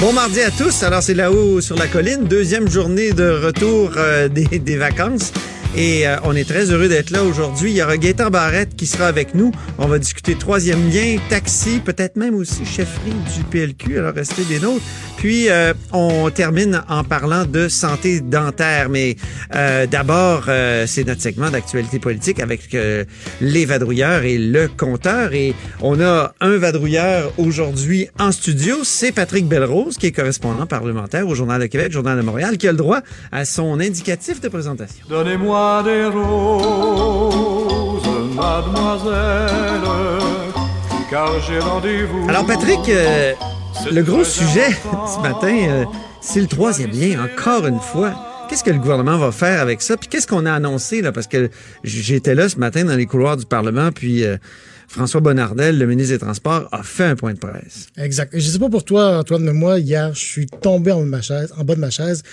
Bon mardi à tous. Alors, c'est là-haut sur la colline, deuxième journée de retour euh, des, des vacances. Et euh, on est très heureux d'être là aujourd'hui. Il y aura Gaëtan Barrette qui sera avec nous. On va discuter troisième lien, taxi, peut-être même aussi chefferie du PLQ. Alors restez des nôtres. Puis euh, on termine en parlant de santé dentaire. Mais euh, d'abord, c'est notre segment d'actualité politique avec les vadrouilleurs et le compteur. Et on a un vadrouilleur aujourd'hui en studio. C'est Patrick Belrose, qui est correspondant parlementaire au Journal de Québec, Journal de Montréal, qui a le droit à son indicatif de présentation. Donnez-moi des roses, mademoiselle, car j'ai rendez-vous. Alors Patrick, euh, le gros sujet ce matin, euh, c'est le troisième lien, encore une fois. Qu'est-ce que le gouvernement va faire avec ça? Puis qu'est-ce qu'on a annoncé, là? Parce que j'étais là ce matin dans les couloirs du Parlement, puis... Euh, François Bonnardel, le ministre des Transports, a fait un point de presse. Exact. Je sais pas pour toi, Antoine, mais moi, hier, je suis tombé en, ma chaise, en bas de ma chaise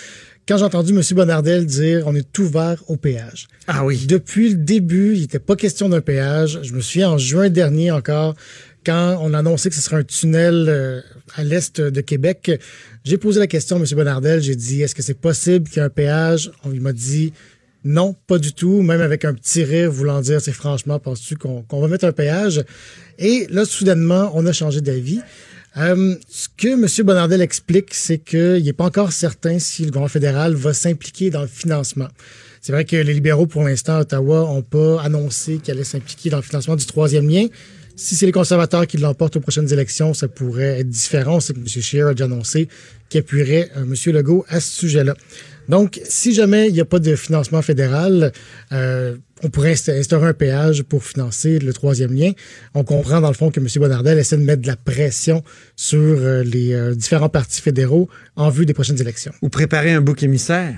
quand j'ai entendu M. Bonnardel dire on est ouvert au péage. Ah oui. Depuis le début, il n'était pas question d'un péage. Je me souviens en juin dernier encore, quand on a annoncé que ce serait un tunnel euh, à l'est de Québec, j'ai posé la question à M. Bonnardel. J'ai dit est-ce que c'est possible qu'il y ait un péage? On, il m'a dit non, pas du tout, même avec un petit rire voulant dire c'est franchement, penses-tu qu'on va mettre un péage? Et là, soudainement, on a changé d'avis. Euh, ce que M. Bonardel explique, c'est qu'il n'est pas encore certain si le gouvernement fédéral va s'impliquer dans le financement. C'est vrai que les libéraux, pour l'instant, à Ottawa, n'ont pas annoncé qu'ils allaient s'impliquer dans le financement du troisième lien. Si c'est les conservateurs qui l'emportent aux prochaines élections, ça pourrait être différent. C'est que M. Scheer a déjà annoncé qu'il appuierait euh, M. Legault à ce sujet-là. Donc, si jamais il n'y a pas de financement fédéral, euh, on pourrait instaurer un péage pour financer le troisième lien. On comprend dans le fond que M. Bonardel essaie de mettre de la pression sur euh, les euh, différents partis fédéraux en vue des prochaines élections. Ou préparer un bouc émissaire.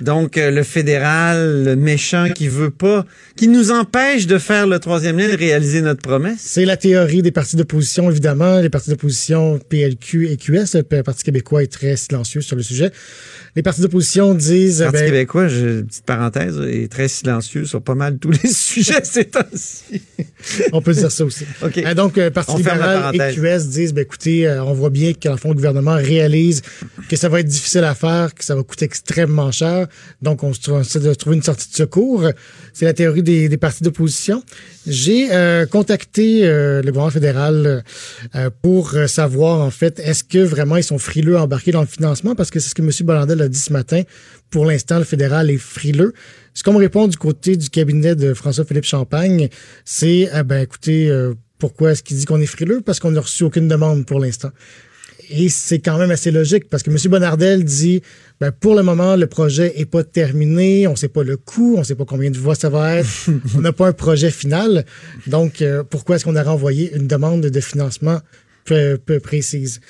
Donc, euh, le fédéral, le méchant qui veut pas, qui nous empêche de faire le troisième lien, de réaliser notre promesse. C'est la théorie des partis d'opposition, évidemment. Les partis d'opposition PLQ et QS, le Parti québécois est très silencieux sur le sujet. Les partis d'opposition disent... Le Parti ben, québécois, je, petite parenthèse, est très silencieux sur pas mal tous les sujets ces temps-ci. on peut dire ça aussi. Okay. Euh, donc, euh, Parti libéral et QS disent, ben, écoutez, on voit bien qu'en fond, le gouvernement réalise que ça va être difficile à faire, que ça va coûter extrêmement cher. Donc, on essaie de trouver une sortie de secours. C'est la théorie des, des partis d'opposition. J'ai euh, contacté euh, le gouvernement fédéral euh, pour savoir, en fait, est-ce que vraiment ils sont frileux à embarquer dans le financement? Parce que c'est ce que M. Bollandel a dit ce matin. Pour l'instant, le fédéral est frileux. Ce qu'on me répond du côté du cabinet de François-Philippe Champagne, c'est, ben écoutez, pourquoi est-ce qu'il dit qu'on est frileux? Parce qu'on n'a reçu aucune demande pour l'instant. Et c'est quand même assez logique parce que M. Bonardel dit ben, pour le moment, le projet est pas terminé, on sait pas le coût, on sait pas combien de voix ça va être, on n'a pas un projet final. Donc, euh, pourquoi est-ce qu'on a renvoyé une demande de financement peu, peu précise?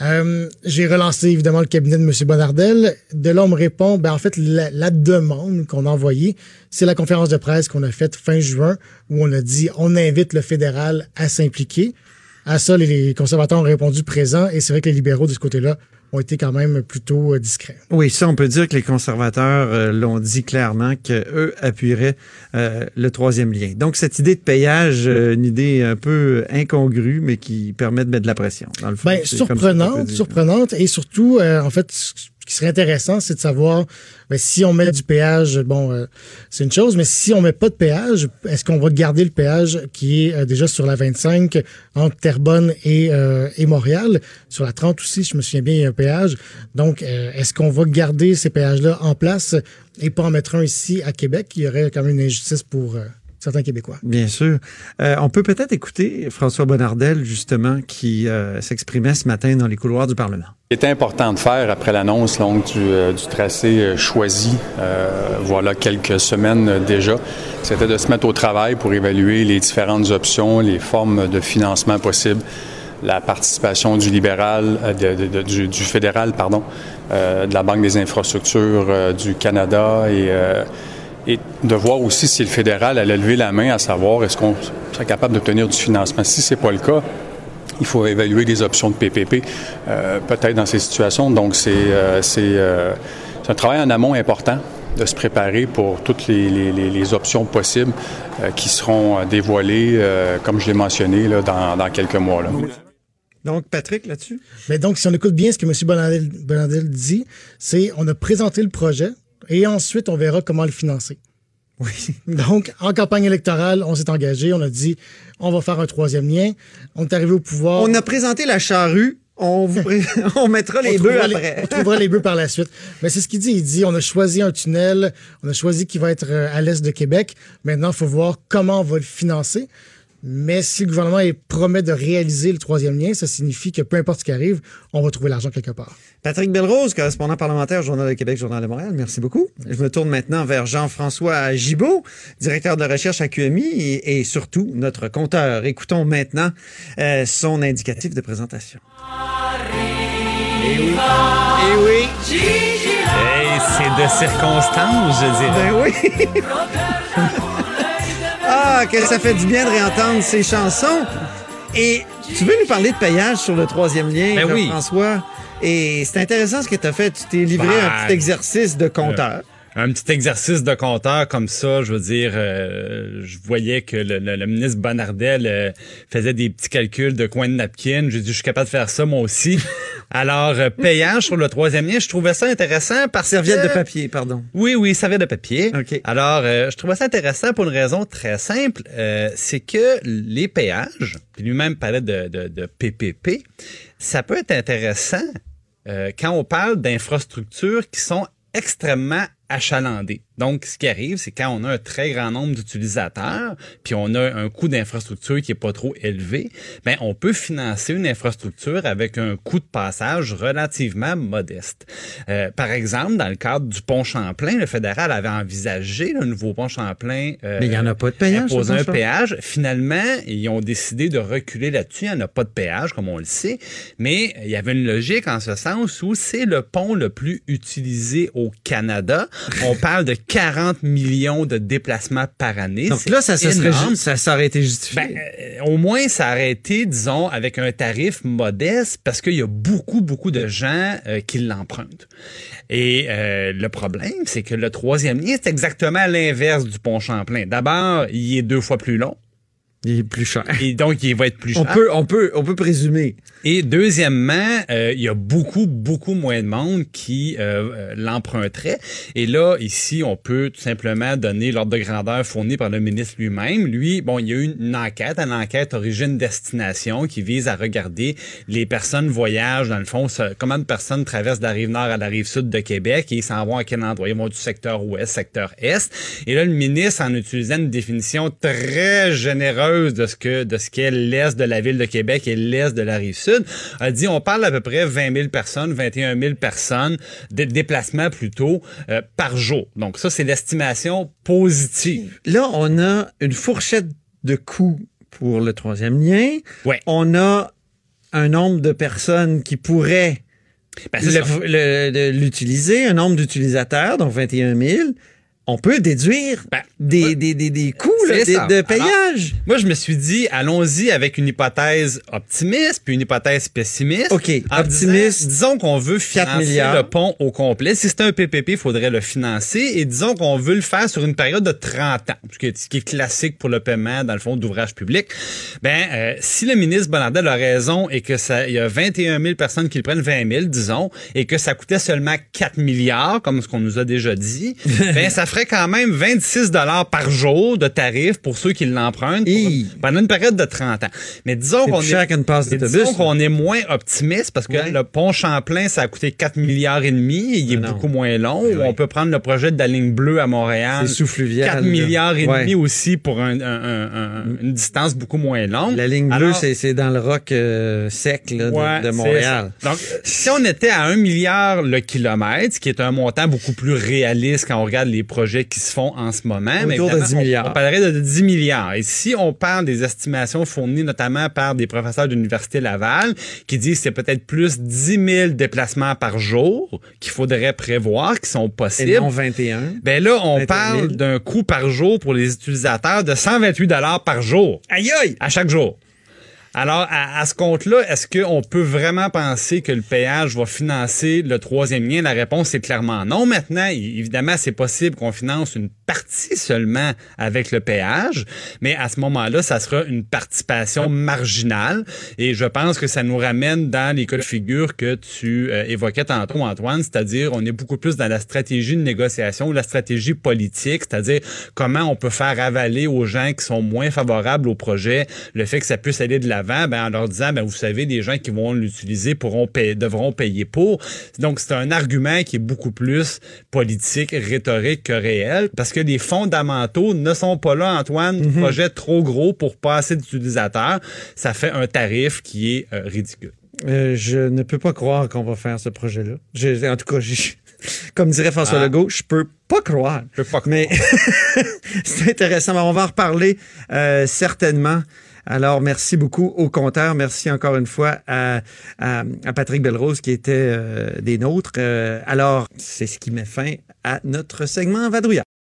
Euh, j'ai relancé évidemment le cabinet de M. Bonardel. De là, on me répond, ben, en fait, la, demande qu'on a envoyée, c'est la conférence de presse qu'on a faite fin juin où on a dit on invite le fédéral à s'impliquer. À ça, les conservateurs ont répondu présent et c'est vrai que les libéraux de ce côté-là ont été quand même plutôt euh, discrets. Oui, ça, on peut dire que les conservateurs euh, l'ont dit clairement qu'eux appuieraient euh, le troisième lien. Donc, cette idée de payage, une idée un peu incongrue, mais qui permet de mettre de la pression, dans le fond. Ben, surprenante, surprenante, et surtout, en fait, qui serait intéressant, c'est de savoir ben, si on met du péage, bon, euh, c'est une chose, mais si on met pas de péage, est-ce qu'on va garder le péage qui est euh, déjà sur la 25 entre Terrebonne et, euh, et Montréal? Sur la 30 aussi, je me souviens bien, il y a un péage. Donc, est-ce qu'on va garder ces péages-là en place et pas en mettre un ici à Québec? Il y aurait quand même une injustice pour certains Québécois. Bien sûr. Euh, on peut peut-être écouter François Bonnardel, justement, qui euh, s'exprimait ce matin dans les couloirs du Parlement. Il était important de faire après l'annonce longue du, euh, du, tracé choisi, voilà quelques semaines déjà, c'était de se mettre au travail pour évaluer les différentes options, les formes de financement possibles la participation du libéral, euh, du, fédéral, pardon, euh, de la Banque des infrastructures euh, du Canada et, et de voir aussi si le fédéral allait lever la main à savoir est-ce qu'on serait capable d'obtenir du financement. Si c'est pas le cas, il faut évaluer des options de PPP, peut-être dans ces situations. Donc, c'est un travail en amont important de se préparer pour toutes les, options possibles qui seront dévoilées, comme je l'ai mentionné, là, dans, dans quelques mois. Là. Donc, Patrick, là-dessus? Mais donc, si on écoute bien ce que M. Bonandel, dit, c'est on a présenté le projet et ensuite, on verra comment le financer. Oui. Donc, en campagne électorale, on s'est engagé, on a dit, on va faire un troisième lien. On est arrivé au pouvoir. On a présenté la charrue. On, vous on mettra les bœufs après. on trouvera les bœufs par la suite. Mais c'est ce qu'il dit. Il dit, on a choisi un tunnel, on a choisi qui va être euh, à l'est de Québec. Maintenant, il faut voir comment on va le financer. Mais si le gouvernement promet de réaliser le troisième lien, ça signifie que peu importe ce qui arrive, on va trouver l'argent quelque part. Patrick Belrose, correspondant parlementaire, Journal de Québec, Journal de Montréal, merci beaucoup. Je me tourne maintenant vers Jean-François Gibault, directeur de recherche à QMI et, surtout notre compteur. Écoutons maintenant euh, son indicatif de présentation. Eh oui. Eh oui. c'est de circonstance, je dirais. Ben oui. Ah, que ça fait du bien de réentendre ces chansons. Et tu veux nous parler de payage sur le troisième lien, ben François? Et c'est intéressant ce que tu as fait. Tu t'es livré un ben, petit exercice de compteur un petit exercice de compteur comme ça, je veux dire, euh, je voyais que le, ministre Bonardel euh, faisait des petits calculs de coin de napkin. J'ai dit, je suis capable de faire ça moi aussi. Alors, euh, payage sur le troisième lien, je trouvais ça intéressant par Serviette de papier, pardon. Oui, oui, serviette de papier. Alors, je trouvais ça intéressant pour une raison très simple. c'est que les péages, puis lui-même parlait de, de, de PPP, ça peut être intéressant quand on parle d'infrastructures qui sont extrêmement achalandées. Donc, ce qui arrive, c'est quand on a un très grand nombre d'utilisateurs, puis on a un coût d'infrastructure qui est pas trop élevé, ben on peut financer une infrastructure avec un coût de passage relativement modeste. Euh, par exemple, dans le cadre du pont Champlain, le fédéral avait envisagé le nouveau pont Champlain. Euh, Mais il n'y en a pas de péage. Un péage. Finalement, ils ont décidé de reculer là-dessus. Il n'y en a pas de péage, comme on le sait. Mais il y avait une logique en ce sens où c'est le pont le plus utilisé au Canada. On parle de 40 millions de déplacements par année. Donc là, ça, ça, serait, ça, ça aurait été justifié. Ben, euh, au moins, ça aurait été, disons, avec un tarif modeste parce qu'il y a beaucoup, beaucoup de gens euh, qui l'empruntent. Et euh, le problème, c'est que le troisième lien, c'est exactement l'inverse du pont Champlain. D'abord, il est deux fois plus long. Il est plus cher. Et donc, il va être plus cher. On peut, on peut, on peut présumer. Et deuxièmement, euh, il y a beaucoup, beaucoup moins de monde qui euh, euh, l'emprunterait. Et là, ici, on peut tout simplement donner l'ordre de grandeur fourni par le ministre lui-même. Lui, bon, il y a eu une enquête, une enquête origine-destination qui vise à regarder les personnes voyagent, dans le fond, comment de personnes traversent de la rive nord à la rive sud de Québec et ils s'en vont à quel endroit? Ils vont du secteur ouest, secteur est. Et là, le ministre, en utilisant une définition très généreuse de ce que de ce qu'est l'est de la ville de Québec et l'est de la rive sud, a dit on parle à peu près 20 000 personnes, 21 000 personnes, de déplacements plutôt, euh, par jour. Donc ça, c'est l'estimation positive. Là, on a une fourchette de coûts pour le troisième lien. Ouais. On a un nombre de personnes qui pourraient ben, l'utiliser, un nombre d'utilisateurs, donc 21 000 on peut déduire ben, des, des, des, des, coûts de payage. moi, je me suis dit, allons-y avec une hypothèse optimiste puis une hypothèse pessimiste. OK, optimiste. Disons, qu'on veut financer le pont au complet. Si c'était un PPP, il faudrait le financer. Et disons qu'on veut le faire sur une période de 30 ans, ce qui est, ce qui est classique pour le paiement, dans le fond, d'ouvrage public. Ben, euh, si le ministre Bonardel a raison et que ça, il y a 21 000 personnes qui le prennent 20 000, disons, et que ça coûtait seulement 4 milliards, comme ce qu'on nous a déjà dit, ben, ça ferait quand même 26 dollars par jour de tarif pour ceux qui l'empruntent pendant une période de 30 ans. Mais disons qu'on est, est moins optimiste parce que le pont Champlain, ça a coûté 4 milliards et demi il est beaucoup moins long. On peut prendre le projet de la ligne bleue à Montréal. C'est 4 milliards et demi aussi pour une distance beaucoup moins longue. La ligne bleue, c'est dans le roc euh, sec de, Montréal. Donc, si on était à 1 milliard le kilomètre, ce qui est un montant beaucoup plus réaliste quand on regarde les projets projets qui se font en ce moment. Autour de 10 milliards. On, parlerait de 10 milliards. Et si on parle des estimations fournies notamment par des professeurs de l'Université Laval qui disent que c'est peut-être plus 10 000 déplacements par jour qu'il faudrait prévoir, qui sont possibles. Et non 21. Ben là, on parle d'un coût par jour pour les utilisateurs de 128 dollars par jour. Aïe aïe! À chaque jour. Alors, à, ce compte-là, est-ce qu'on peut vraiment penser que le péage va financer le troisième lien? La réponse est clairement non. Maintenant, évidemment, c'est possible qu'on finance une partie seulement avec le péage, mais à ce moment-là, ça sera une participation marginale. Et je pense que ça nous ramène dans les cas de figure que tu euh, évoquais tantôt, Antoine, c'est-à-dire on est beaucoup plus dans la stratégie de négociation, la stratégie politique, c'est-à-dire comment on peut faire avaler aux gens qui sont moins favorables au projet le fait que ça puisse aller de ben, en leur disant, ben, vous savez, les gens qui vont l'utiliser pourront devront payer pour. Donc, c'est un argument qui est beaucoup plus politique, rhétorique que réel, parce que les fondamentaux ne sont pas là, Antoine. Mhm. Projet trop gros pour pas assez d'utilisateurs. Ça fait un tarif qui est euh, ridicule. Euh, je ne peux pas croire qu'on va faire ce projet-là. En tout cas, comme dirait François ah. Legault, je peux pas croire. Je peux pas croire. Mais c'est intéressant. On va en reparler euh, certainement. Alors, merci beaucoup au compteur. Merci encore une fois à, Patrick Belrose qui était des nôtres. alors, c'est ce qui met fin à notre segment Vadrouillard.